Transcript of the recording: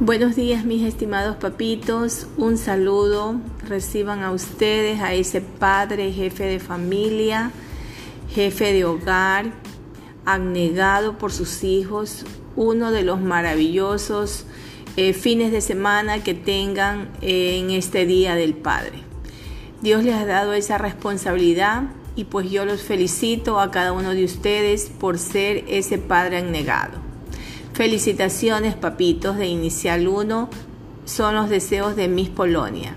Buenos días mis estimados papitos, un saludo, reciban a ustedes, a ese padre, jefe de familia, jefe de hogar, abnegado por sus hijos, uno de los maravillosos eh, fines de semana que tengan en este Día del Padre. Dios les ha dado esa responsabilidad y pues yo los felicito a cada uno de ustedes por ser ese padre abnegado. Felicitaciones papitos de Inicial 1, son los deseos de Miss Polonia.